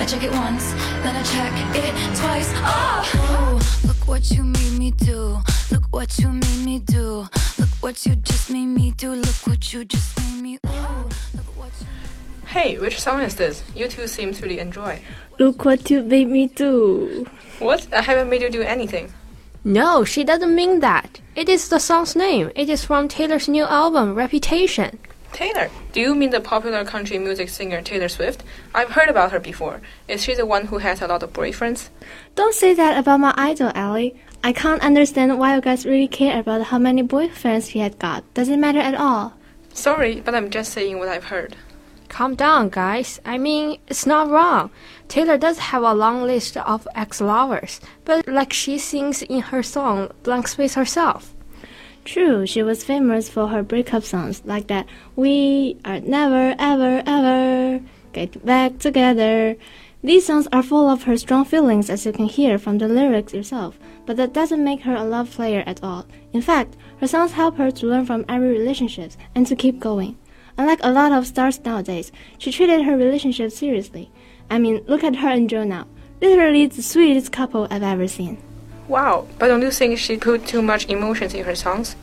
I check it once, then I check it twice. Oh, look what you made me do. Look what you made me do. Look what you just made me do. Look what you just made me. Ooh, look what you. Hey, which song is this? You two seem to really enjoy. Look what you made me do. What? I haven't made you do anything. No, she doesn't mean that. It is the song's name. It is from Taylor's new album, Reputation. Taylor, do you mean the popular country music singer Taylor Swift? I've heard about her before. Is she the one who has a lot of boyfriends? Don't say that about my idol, Ally. I can't understand why you guys really care about how many boyfriends he had got. Doesn't matter at all. Sorry, but I'm just saying what I've heard. Calm down, guys. I mean, it's not wrong. Taylor does have a long list of ex lovers, but like she sings in her song Blank Space herself. True, she was famous for her breakup songs like that We Are Never Ever Ever Get Back Together. These songs are full of her strong feelings as you can hear from the lyrics yourself, but that doesn't make her a love player at all. In fact, her songs help her to learn from every relationship and to keep going. Unlike a lot of stars nowadays, she treated her relationship seriously. I mean, look at her and Joe now. Literally the sweetest couple I've ever seen. Wow, but don't you think she put too much emotions in her songs?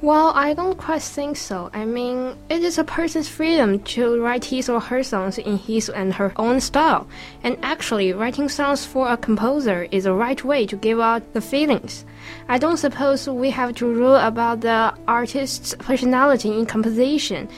Well, I don't quite think so. I mean, it is a person's freedom to write his or her songs in his and her own style. And actually, writing songs for a composer is the right way to give out the feelings. I don't suppose we have to rule about the artist's personality in composition.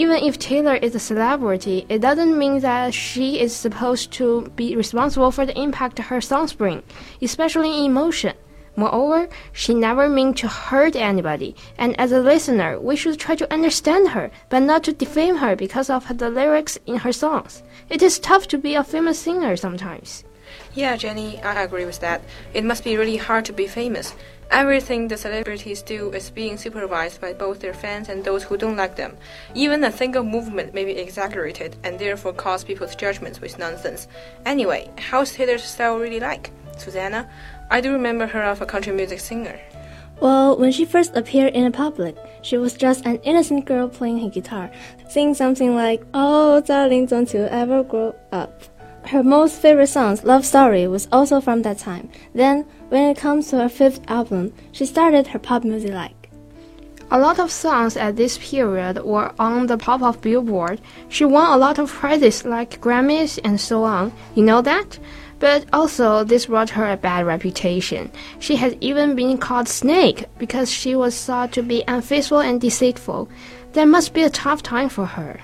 Even if Taylor is a celebrity, it doesn't mean that she is supposed to be responsible for the impact her songs bring, especially in emotion. Moreover, she never meant to hurt anybody, and as a listener, we should try to understand her, but not to defame her because of the lyrics in her songs. It is tough to be a famous singer sometimes. Yeah, Jenny, I agree with that. It must be really hard to be famous. Everything the celebrities do is being supervised by both their fans and those who don't like them. Even a single movement may be exaggerated and therefore cause people's judgments with nonsense. Anyway, how's Taylor's style really like? Susanna, I do remember her as a country music singer. Well, when she first appeared in the public, she was just an innocent girl playing her guitar, singing something like, Oh, darling, don't you ever grow up. Her most favorite song, Love Story, was also from that time. Then, when it comes to her fifth album, she started her pop music like. A lot of songs at this period were on the top of Billboard. She won a lot of prizes like Grammys and so on. You know that? But also, this brought her a bad reputation. She has even been called Snake because she was thought to be unfaithful and deceitful. That must be a tough time for her.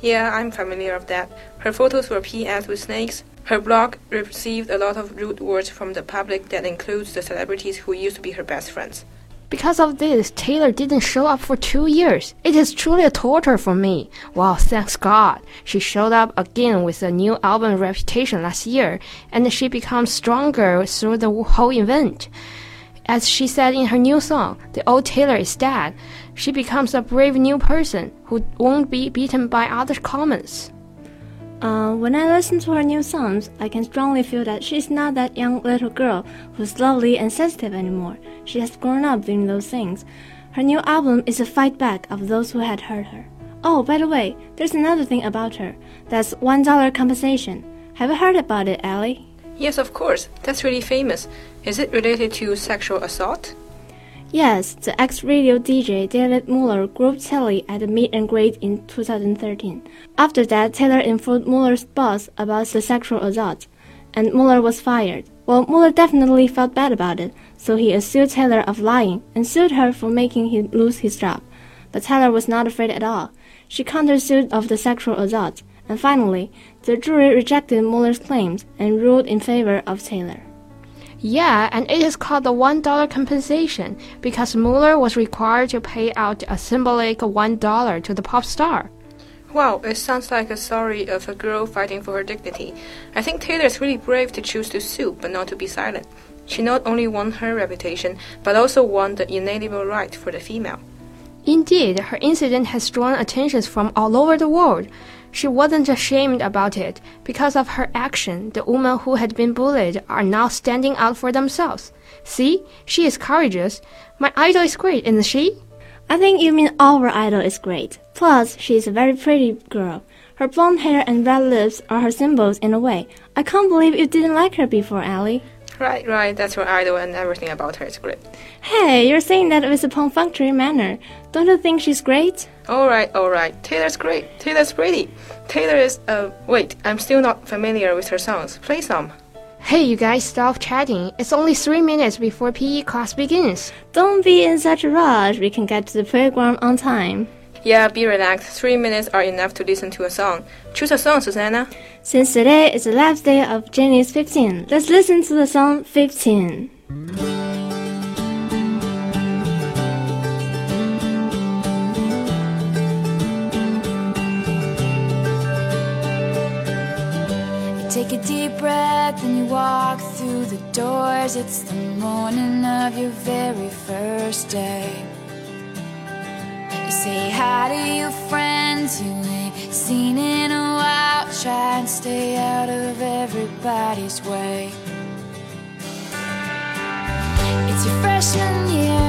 Yeah, I'm familiar with that. Her photos were PS with snakes. Her blog received a lot of rude words from the public that includes the celebrities who used to be her best friends. Because of this, Taylor didn't show up for two years. It is truly a torture for me. Well, thanks God. She showed up again with a new album Reputation last year, and she becomes stronger through the whole event. As she said in her new song, The Old Taylor is Dead, she becomes a brave new person who won't be beaten by other comments. Uh, when I listen to her new songs, I can strongly feel that she's not that young little girl who's lovely and sensitive anymore. She has grown up doing those things. Her new album is a fight back of those who had hurt her. Oh, by the way, there's another thing about her. That's one dollar compensation. Have you heard about it, Ally? Yes, of course. That's really famous. Is it related to sexual assault? Yes, the ex-radio DJ David Mueller groped Taylor at a meet and greet in 2013. After that, Taylor informed Mueller's boss about the sexual assault, and Mueller was fired. Well, Mueller definitely felt bad about it, so he accused Taylor of lying and sued her for making him lose his job. But Taylor was not afraid at all. She countersued of the sexual assault, and finally, the jury rejected Mueller's claims and ruled in favor of Taylor. Yeah, and it is called the $1 compensation because Mueller was required to pay out a symbolic $1 to the pop star. Wow, it sounds like a story of a girl fighting for her dignity. I think Taylor is really brave to choose to sue, but not to be silent. She not only won her reputation, but also won the inalienable right for the female. Indeed, her incident has drawn attentions from all over the world. She wasn't ashamed about it. Because of her action, the women who had been bullied are now standing out for themselves. See, she is courageous. My idol is great, isn't she? I think you mean our idol is great. Plus, she is a very pretty girl. Her blonde hair and red lips are her symbols in a way. I can't believe you didn't like her before, Ally. Right, right, that's her idol and everything about her is great. Hey, you're saying that with a perfunctory manner. Don't you think she's great? Alright, alright, Taylor's great. Taylor's pretty. Taylor is, uh, wait, I'm still not familiar with her songs. Play some. Hey, you guys, stop chatting. It's only three minutes before PE class begins. Don't be in such a rush. We can get to the playground on time. Yeah, be relaxed. Three minutes are enough to listen to a song. Choose a song, Susanna. Since today is the last day of Jenny's 15, let's listen to the song 15. You take a deep breath and you walk through the doors. It's the morning of your very first day. You say hi to your friends you ain't seen in a while. Try and stay out of everybody's way. It's your freshman year